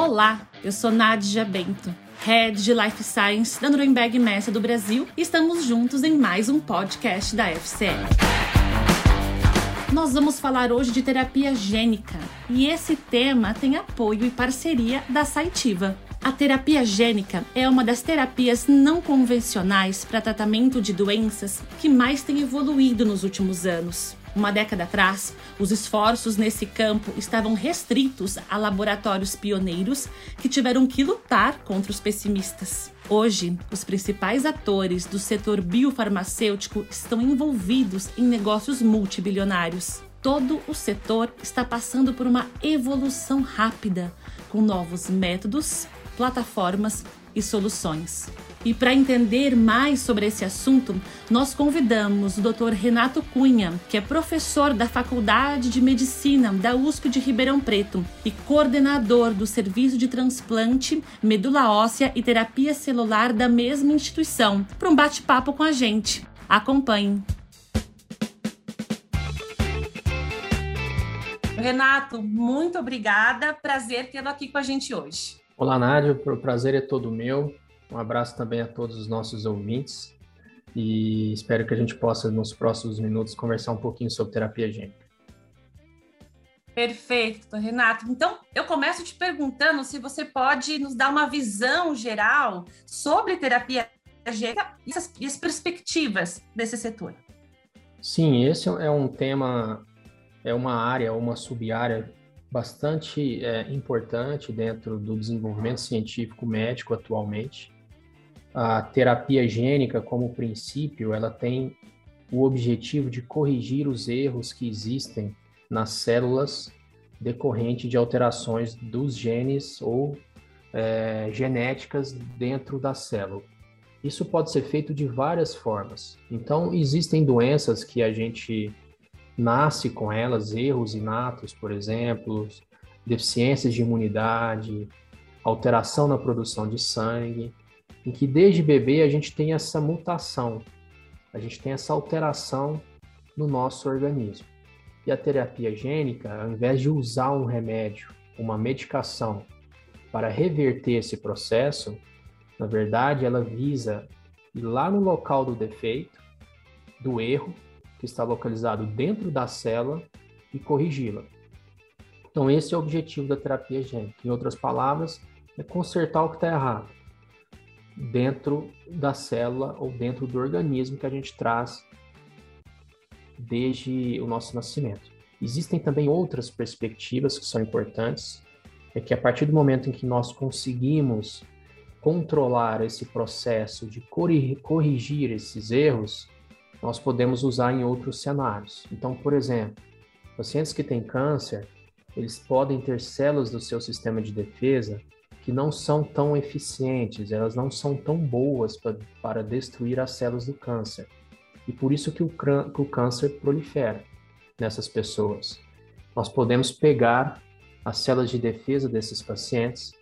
Olá, eu sou Nádia Bento, Head de Life Science da Nuremberg Messa do Brasil e estamos juntos em mais um podcast da FCL. Nós vamos falar hoje de terapia gênica e esse tema tem apoio e parceria da Saitiva. A terapia gênica é uma das terapias não convencionais para tratamento de doenças que mais tem evoluído nos últimos anos. Uma década atrás, os esforços nesse campo estavam restritos a laboratórios pioneiros que tiveram que lutar contra os pessimistas. Hoje, os principais atores do setor biofarmacêutico estão envolvidos em negócios multibilionários. Todo o setor está passando por uma evolução rápida, com novos métodos, plataformas e soluções. E para entender mais sobre esse assunto, nós convidamos o Dr. Renato Cunha, que é professor da Faculdade de Medicina da USP de Ribeirão Preto e coordenador do Serviço de Transplante, Medula Óssea e Terapia Celular da mesma instituição, para um bate-papo com a gente. Acompanhe. Renato, muito obrigada. Prazer tê-lo aqui com a gente hoje. Olá, Nádia. O prazer é todo meu. Um abraço também a todos os nossos ouvintes e espero que a gente possa, nos próximos minutos, conversar um pouquinho sobre terapia gênica. Perfeito, Renato. Então, eu começo te perguntando se você pode nos dar uma visão geral sobre terapia gênica e as, e as perspectivas desse setor. Sim, esse é um tema, é uma área, uma sub-área bastante é, importante dentro do desenvolvimento científico médico atualmente a terapia gênica, como princípio, ela tem o objetivo de corrigir os erros que existem nas células decorrente de alterações dos genes ou é, genéticas dentro da célula. Isso pode ser feito de várias formas. Então, existem doenças que a gente nasce com elas, erros inatos, por exemplo, deficiências de imunidade, alteração na produção de sangue em que desde bebê a gente tem essa mutação, a gente tem essa alteração no nosso organismo. E a terapia gênica, ao invés de usar um remédio, uma medicação para reverter esse processo, na verdade ela visa ir lá no local do defeito, do erro, que está localizado dentro da célula, e corrigi-la. Então, esse é o objetivo da terapia gênica. Em outras palavras, é consertar o que está errado dentro da célula ou dentro do organismo que a gente traz desde o nosso nascimento. Existem também outras perspectivas que são importantes, é que a partir do momento em que nós conseguimos controlar esse processo de corrigir esses erros, nós podemos usar em outros cenários. Então, por exemplo, pacientes que têm câncer, eles podem ter células do seu sistema de defesa que não são tão eficientes, elas não são tão boas pra, para destruir as células do câncer. E por isso que o, que o câncer prolifera nessas pessoas. Nós podemos pegar as células de defesa desses pacientes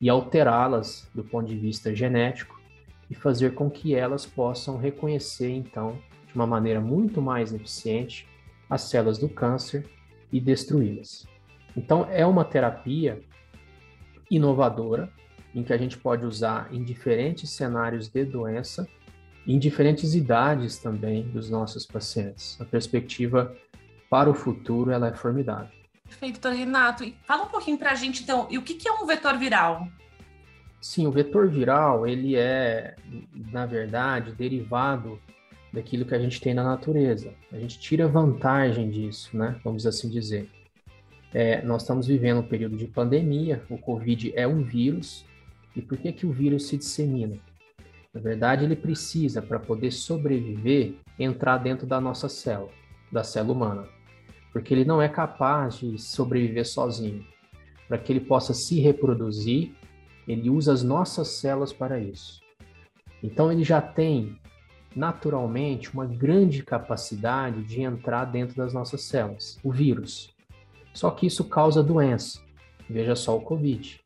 e alterá-las do ponto de vista genético e fazer com que elas possam reconhecer, então, de uma maneira muito mais eficiente, as células do câncer e destruí-las. Então, é uma terapia inovadora, em que a gente pode usar em diferentes cenários de doença, em diferentes idades também dos nossos pacientes. A perspectiva para o futuro ela é formidável. Perfeito, doutor Renato. E fala um pouquinho para a gente, então, e o que é um vetor viral? Sim, o vetor viral, ele é, na verdade, derivado daquilo que a gente tem na natureza. A gente tira vantagem disso, né? Vamos assim dizer. É, nós estamos vivendo um período de pandemia, o Covid é um vírus, e por que, que o vírus se dissemina? Na verdade, ele precisa, para poder sobreviver, entrar dentro da nossa célula, da célula humana, porque ele não é capaz de sobreviver sozinho. Para que ele possa se reproduzir, ele usa as nossas células para isso. Então, ele já tem naturalmente uma grande capacidade de entrar dentro das nossas células, o vírus. Só que isso causa doença. Veja só o Covid.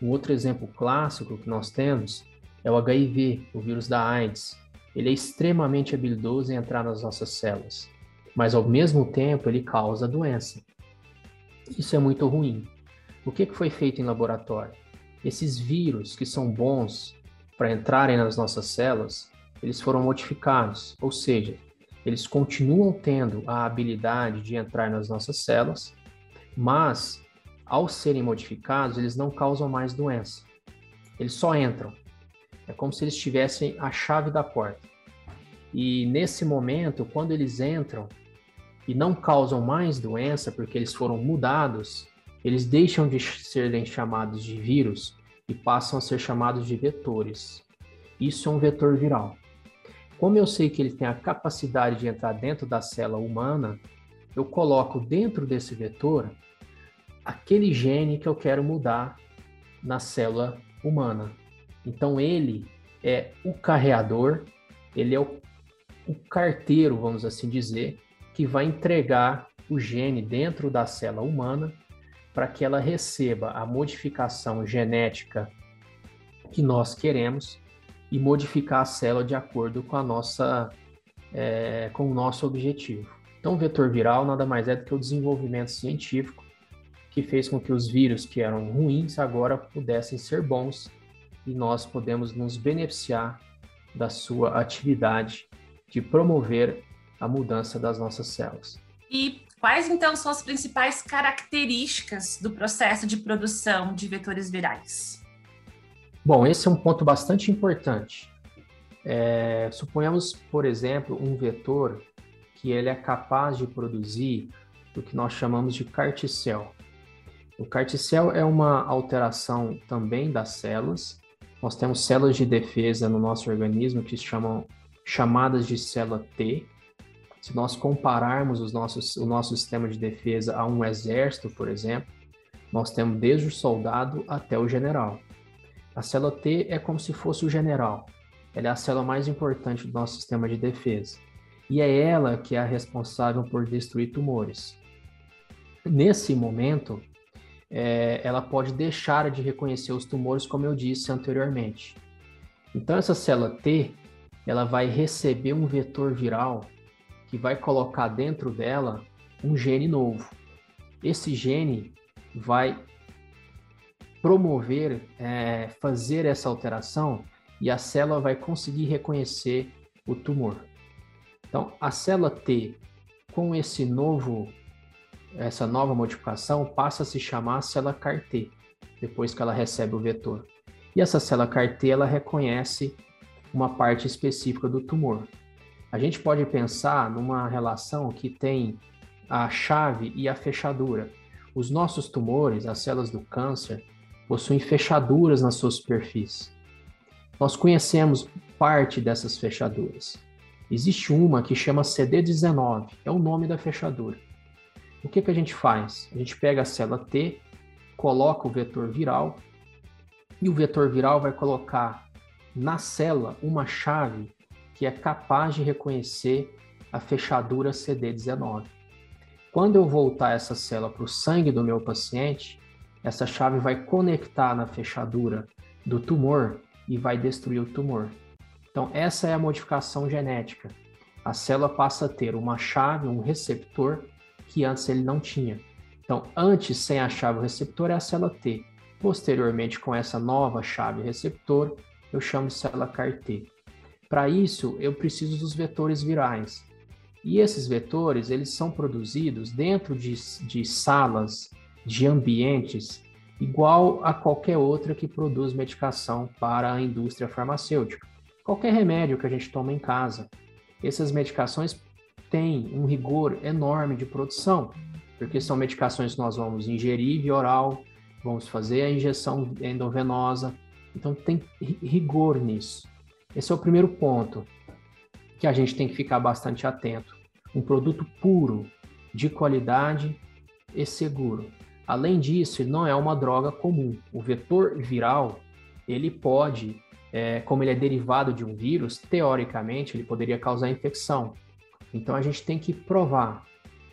Um outro exemplo clássico que nós temos é o HIV, o vírus da AIDS. Ele é extremamente habilidoso em entrar nas nossas células, mas ao mesmo tempo ele causa doença. Isso é muito ruim. O que foi feito em laboratório? esses vírus que são bons para entrarem nas nossas células, eles foram modificados, ou seja, eles continuam tendo a habilidade de entrar nas nossas células, mas ao serem modificados, eles não causam mais doença. Eles só entram. É como se eles tivessem a chave da porta. E nesse momento, quando eles entram e não causam mais doença porque eles foram mudados, eles deixam de serem chamados de vírus e passam a ser chamados de vetores. Isso é um vetor viral. Como eu sei que ele tem a capacidade de entrar dentro da célula humana, eu coloco dentro desse vetor aquele gene que eu quero mudar na célula humana. Então ele é o carreador, ele é o, o carteiro, vamos assim dizer, que vai entregar o gene dentro da célula humana para que ela receba a modificação genética que nós queremos e modificar a célula de acordo com a nossa é, com o nosso objetivo. Então, o vetor viral nada mais é do que o desenvolvimento científico que fez com que os vírus que eram ruins agora pudessem ser bons e nós podemos nos beneficiar da sua atividade de promover a mudança das nossas células. E quais então são as principais características do processo de produção de vetores virais? Bom, esse é um ponto bastante importante. É, suponhamos, por exemplo, um vetor que ele é capaz de produzir o que nós chamamos de carticel. O carticel é uma alteração também das células. Nós temos células de defesa no nosso organismo que chamam chamadas de célula T. Se nós compararmos os nossos, o nosso sistema de defesa a um exército, por exemplo, nós temos desde o soldado até o general. A célula T é como se fosse o general. Ela é a célula mais importante do nosso sistema de defesa. E é ela que é a responsável por destruir tumores. Nesse momento, é, ela pode deixar de reconhecer os tumores, como eu disse anteriormente. Então, essa célula T, ela vai receber um vetor viral que vai colocar dentro dela um gene novo. Esse gene vai promover, é, fazer essa alteração e a célula vai conseguir reconhecer o tumor. Então, a célula T, com esse novo, essa nova modificação, passa a se chamar célula CAR-T, depois que ela recebe o vetor. E essa célula CAR-T, ela reconhece uma parte específica do tumor. A gente pode pensar numa relação que tem a chave e a fechadura. Os nossos tumores, as células do câncer, possuem fechaduras na sua superfície. Nós conhecemos parte dessas fechaduras. Existe uma que chama CD19, é o nome da fechadura. O que, que a gente faz? A gente pega a célula T, coloca o vetor viral, e o vetor viral vai colocar na célula uma chave que é capaz de reconhecer a fechadura CD19. Quando eu voltar essa célula para o sangue do meu paciente, essa chave vai conectar na fechadura do tumor e vai destruir o tumor. Então, essa é a modificação genética. A célula passa a ter uma chave, um receptor, que antes ele não tinha. Então, antes, sem a chave receptor, é a célula T. Posteriormente, com essa nova chave receptor, eu chamo de célula CAR-T. Para isso, eu preciso dos vetores virais. E esses vetores, eles são produzidos dentro de, de salas de ambientes igual a qualquer outra que produz medicação para a indústria farmacêutica. Qualquer remédio que a gente toma em casa. Essas medicações têm um rigor enorme de produção, porque são medicações que nós vamos ingerir via oral, vamos fazer a injeção endovenosa, então tem rigor nisso. Esse é o primeiro ponto que a gente tem que ficar bastante atento. Um produto puro, de qualidade e seguro. Além disso, ele não é uma droga comum. O vetor viral, ele pode, é, como ele é derivado de um vírus, teoricamente ele poderia causar infecção. Então a gente tem que provar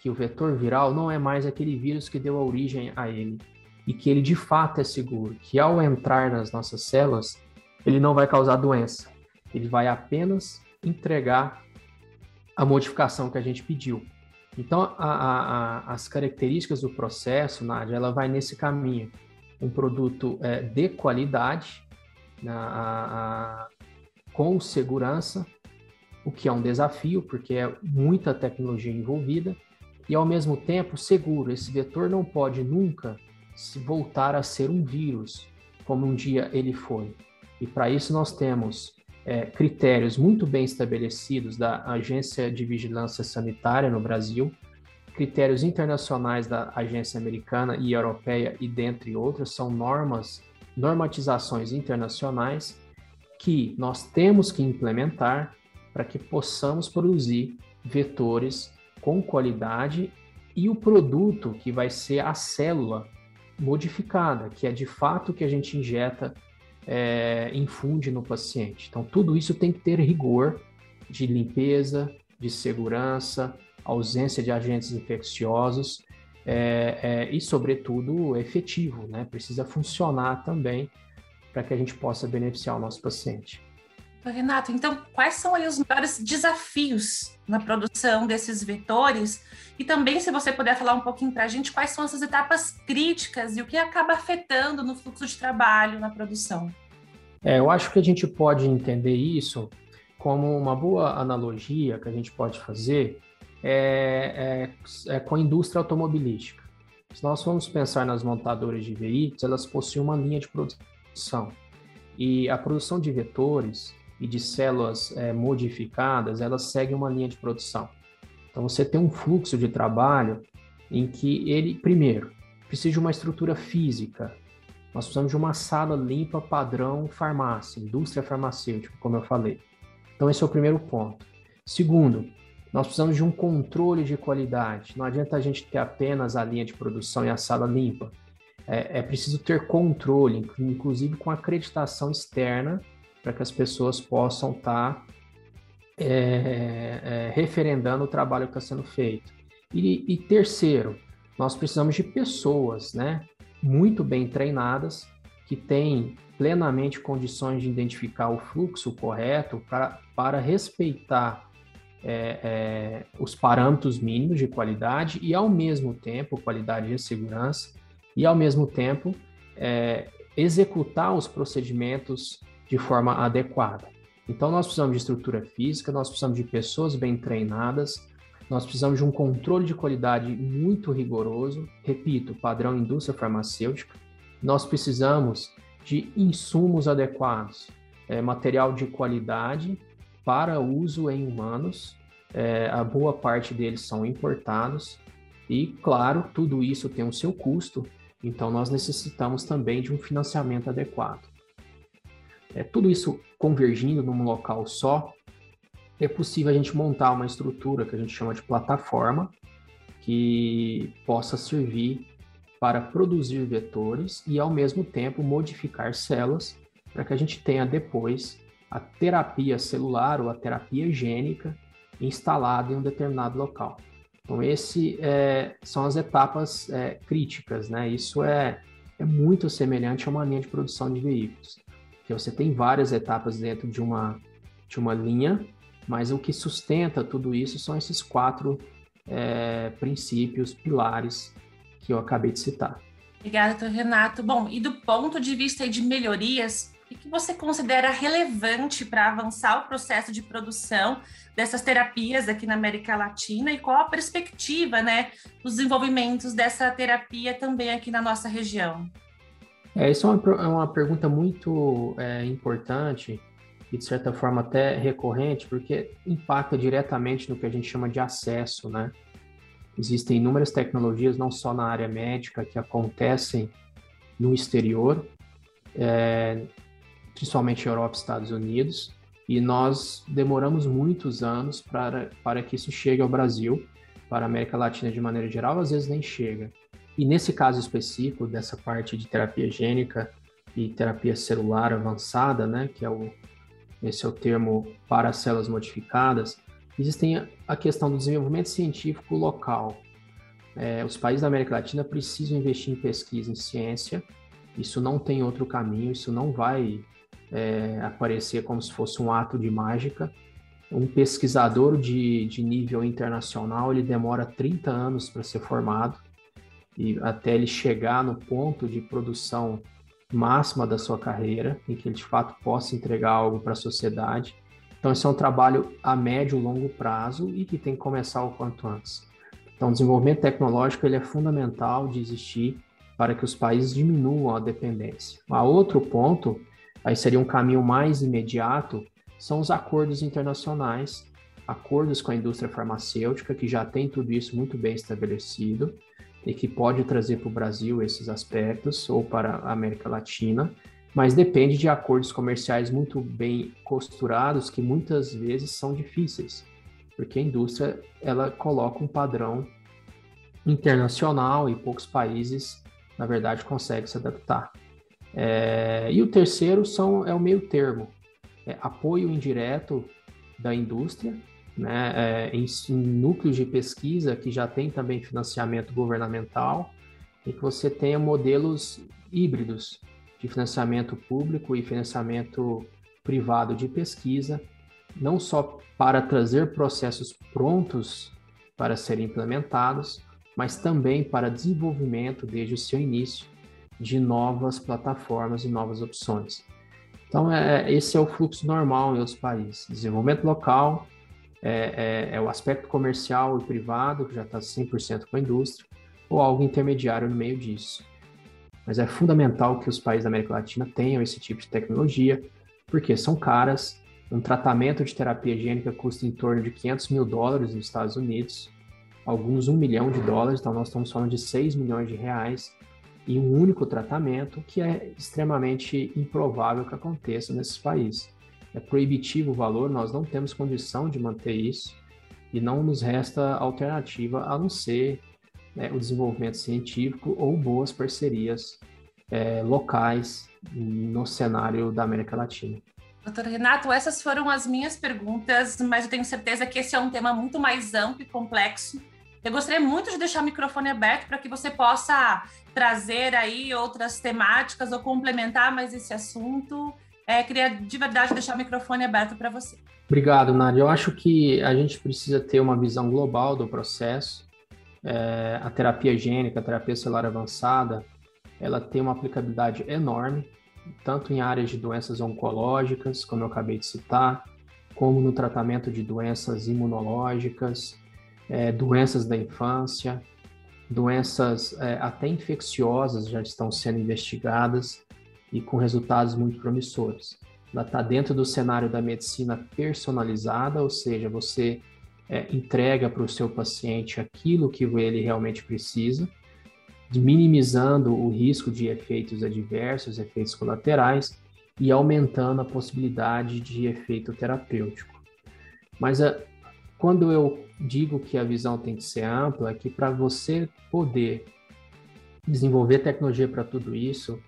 que o vetor viral não é mais aquele vírus que deu origem a ele e que ele de fato é seguro, que ao entrar nas nossas células, ele não vai causar doença. Ele vai apenas entregar a modificação que a gente pediu. Então, a, a, a, as características do processo, Nádia, ela vai nesse caminho. um produto é, de qualidade, a, a, com segurança, o que é um desafio, porque é muita tecnologia envolvida, e ao mesmo tempo seguro. Esse vetor não pode nunca se voltar a ser um vírus, como um dia ele foi. E para isso nós temos é, critérios muito bem estabelecidos da Agência de Vigilância Sanitária no Brasil, critérios internacionais da agência americana e europeia e dentre outras são normas, normatizações internacionais que nós temos que implementar para que possamos produzir vetores com qualidade e o produto que vai ser a célula modificada, que é de fato que a gente injeta, é, infunde no paciente. Então, tudo isso tem que ter rigor de limpeza, de segurança, ausência de agentes infecciosos é, é, e, sobretudo, efetivo, né? Precisa funcionar também para que a gente possa beneficiar o nosso paciente. Renato, então quais são aí os maiores desafios na produção desses vetores? E também, se você puder falar um pouquinho para a gente, quais são essas etapas críticas e o que acaba afetando no fluxo de trabalho na produção? É, eu acho que a gente pode entender isso como uma boa analogia que a gente pode fazer é, é, é com a indústria automobilística. Se nós formos pensar nas montadoras de veículos, elas possuem uma linha de produção. E a produção de vetores e de células é, modificadas, elas seguem uma linha de produção. Então você tem um fluxo de trabalho em que ele, primeiro, precisa de uma estrutura física. Nós precisamos de uma sala limpa padrão farmácia, indústria farmacêutica, como eu falei. Então esse é o primeiro ponto. Segundo, nós precisamos de um controle de qualidade. Não adianta a gente ter apenas a linha de produção e a sala limpa. É, é preciso ter controle, inclusive com acreditação externa para que as pessoas possam estar tá, é, é, referendando o trabalho que está sendo feito. E, e, terceiro, nós precisamos de pessoas, né, muito bem treinadas, que têm plenamente condições de identificar o fluxo correto para, para respeitar é, é, os parâmetros mínimos de qualidade e, ao mesmo tempo, qualidade e segurança, e, ao mesmo tempo, é, executar os procedimentos de forma adequada. Então, nós precisamos de estrutura física, nós precisamos de pessoas bem treinadas, nós precisamos de um controle de qualidade muito rigoroso, repito, padrão indústria farmacêutica, nós precisamos de insumos adequados, é, material de qualidade para uso em humanos, é, a boa parte deles são importados, e, claro, tudo isso tem o seu custo, então nós necessitamos também de um financiamento adequado. É, tudo isso convergindo num local só, é possível a gente montar uma estrutura que a gente chama de plataforma, que possa servir para produzir vetores e, ao mesmo tempo, modificar células para que a gente tenha depois a terapia celular ou a terapia gênica instalada em um determinado local. Então, esse é, são as etapas é, críticas, né? Isso é, é muito semelhante a uma linha de produção de veículos que você tem várias etapas dentro de uma, de uma linha, mas o que sustenta tudo isso são esses quatro é, princípios, pilares que eu acabei de citar. Obrigada, Renato. Bom, e do ponto de vista de melhorias, o que você considera relevante para avançar o processo de produção dessas terapias aqui na América Latina e qual a perspectiva, né, dos desenvolvimentos dessa terapia também aqui na nossa região? É, isso é uma, é uma pergunta muito é, importante e, de certa forma, até recorrente, porque impacta diretamente no que a gente chama de acesso, né? Existem inúmeras tecnologias, não só na área médica, que acontecem no exterior, é, principalmente Europa e Estados Unidos, e nós demoramos muitos anos para, para que isso chegue ao Brasil, para a América Latina de maneira geral, às vezes nem chega. E nesse caso específico, dessa parte de terapia gênica e terapia celular avançada, né, que é o, esse é o termo para células modificadas, existem a questão do desenvolvimento científico local. É, os países da América Latina precisam investir em pesquisa em ciência, isso não tem outro caminho, isso não vai é, aparecer como se fosse um ato de mágica. Um pesquisador de, de nível internacional, ele demora 30 anos para ser formado, e até ele chegar no ponto de produção máxima da sua carreira, em que ele de fato possa entregar algo para a sociedade. Então, esse é um trabalho a médio e longo prazo e que tem que começar o quanto antes. Então, desenvolvimento tecnológico ele é fundamental de existir para que os países diminuam a dependência. A outro ponto, aí seria um caminho mais imediato, são os acordos internacionais, acordos com a indústria farmacêutica, que já tem tudo isso muito bem estabelecido e que pode trazer para o Brasil esses aspectos, ou para a América Latina, mas depende de acordos comerciais muito bem costurados, que muitas vezes são difíceis porque a indústria ela coloca um padrão internacional e poucos países, na verdade, conseguem se adaptar. É, e o terceiro são, é o meio termo, é apoio indireto da indústria, né, é, em, em, núcleos de pesquisa que já tem também financiamento governamental e que você tenha modelos híbridos de financiamento público e financiamento privado de pesquisa, não só para trazer processos prontos para serem implementados, mas também para desenvolvimento desde o seu início de novas plataformas e novas opções. Então, é, esse é o fluxo normal em outros países. Desenvolvimento local é, é, é o aspecto comercial e privado, que já está 100% com a indústria, ou algo intermediário no meio disso. Mas é fundamental que os países da América Latina tenham esse tipo de tecnologia, porque são caras, um tratamento de terapia gênica custa em torno de 500 mil dólares nos Estados Unidos, alguns um milhão de dólares, então nós estamos falando de 6 milhões de reais, e um único tratamento que é extremamente improvável que aconteça nesses países. É proibitivo o valor, nós não temos condição de manter isso, e não nos resta alternativa a não ser né, o desenvolvimento científico ou boas parcerias é, locais no cenário da América Latina. Doutor Renato, essas foram as minhas perguntas, mas eu tenho certeza que esse é um tema muito mais amplo e complexo. Eu gostaria muito de deixar o microfone aberto para que você possa trazer aí outras temáticas ou complementar mais esse assunto. É, queria de verdade deixar o microfone aberto para você. Obrigado, Nádia. Eu acho que a gente precisa ter uma visão global do processo. É, a terapia gênica, a terapia celular avançada, ela tem uma aplicabilidade enorme tanto em áreas de doenças oncológicas, como eu acabei de citar, como no tratamento de doenças imunológicas, é, doenças da infância, doenças é, até infecciosas já estão sendo investigadas e com resultados muito promissores. Ela está dentro do cenário da medicina personalizada, ou seja, você é, entrega para o seu paciente aquilo que ele realmente precisa, minimizando o risco de efeitos adversos, efeitos colaterais e aumentando a possibilidade de efeito terapêutico. Mas a, quando eu digo que a visão tem que ser ampla, é que para você poder desenvolver tecnologia para tudo isso,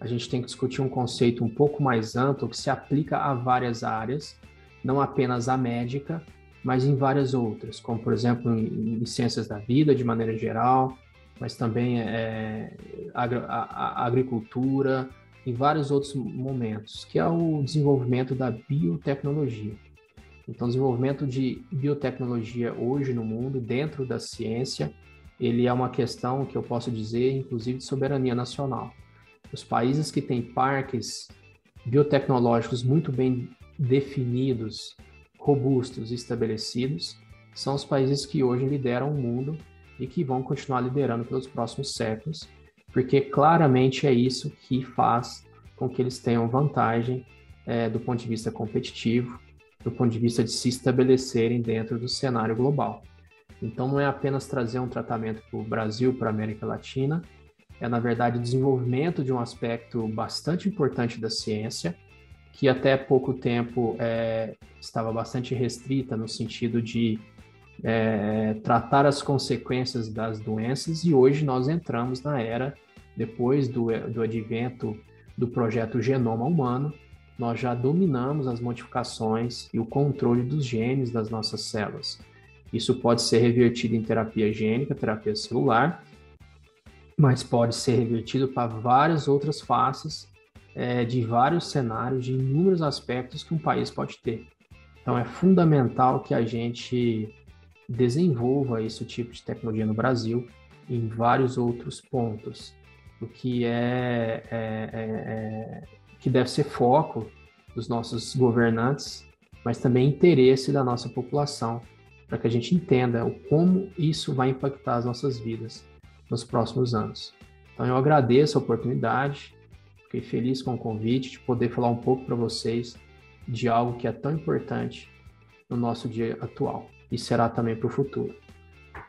a gente tem que discutir um conceito um pouco mais amplo que se aplica a várias áreas, não apenas a médica, mas em várias outras, como por exemplo em, em ciências da vida de maneira geral, mas também é, a, a, a agricultura, em vários outros momentos, que é o desenvolvimento da biotecnologia. Então, o desenvolvimento de biotecnologia hoje no mundo, dentro da ciência, ele é uma questão que eu posso dizer, inclusive, de soberania nacional. Os países que têm parques biotecnológicos muito bem definidos, robustos e estabelecidos, são os países que hoje lideram o mundo e que vão continuar liderando pelos próximos séculos, porque claramente é isso que faz com que eles tenham vantagem é, do ponto de vista competitivo, do ponto de vista de se estabelecerem dentro do cenário global. Então, não é apenas trazer um tratamento para o Brasil, para a América Latina, é, na verdade, o desenvolvimento de um aspecto bastante importante da ciência, que até pouco tempo é, estava bastante restrita no sentido de é, tratar as consequências das doenças e hoje nós entramos na era, depois do, do advento do projeto Genoma Humano, nós já dominamos as modificações e o controle dos genes das nossas células. Isso pode ser revertido em terapia gênica, terapia celular, mas pode ser revertido para várias outras faces é, de vários cenários, de inúmeros aspectos que um país pode ter. Então é fundamental que a gente desenvolva esse tipo de tecnologia no Brasil, em vários outros pontos, o que é, é, é, é que deve ser foco dos nossos governantes, mas também interesse da nossa população, para que a gente entenda o como isso vai impactar as nossas vidas nos próximos anos. Então eu agradeço a oportunidade, fiquei feliz com o convite de poder falar um pouco para vocês de algo que é tão importante no nosso dia atual e será também para o futuro.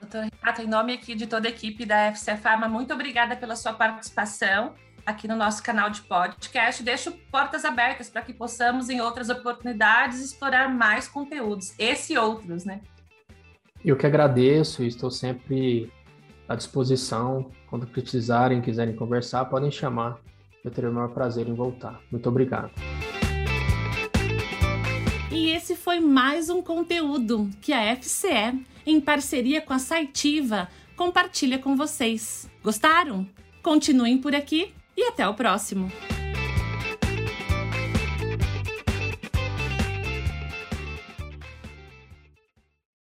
Doutor Renato, em nome aqui de toda a equipe da FC Pharma, muito obrigada pela sua participação aqui no nosso canal de podcast. Deixo portas abertas para que possamos, em outras oportunidades, explorar mais conteúdos, esse e outros, né? Eu que agradeço e estou sempre à disposição. Quando precisarem, quiserem conversar, podem chamar. Eu terei o maior prazer em voltar. Muito obrigado. E esse foi mais um conteúdo que a FCE, em parceria com a Saitiva, compartilha com vocês. Gostaram? Continuem por aqui e até o próximo!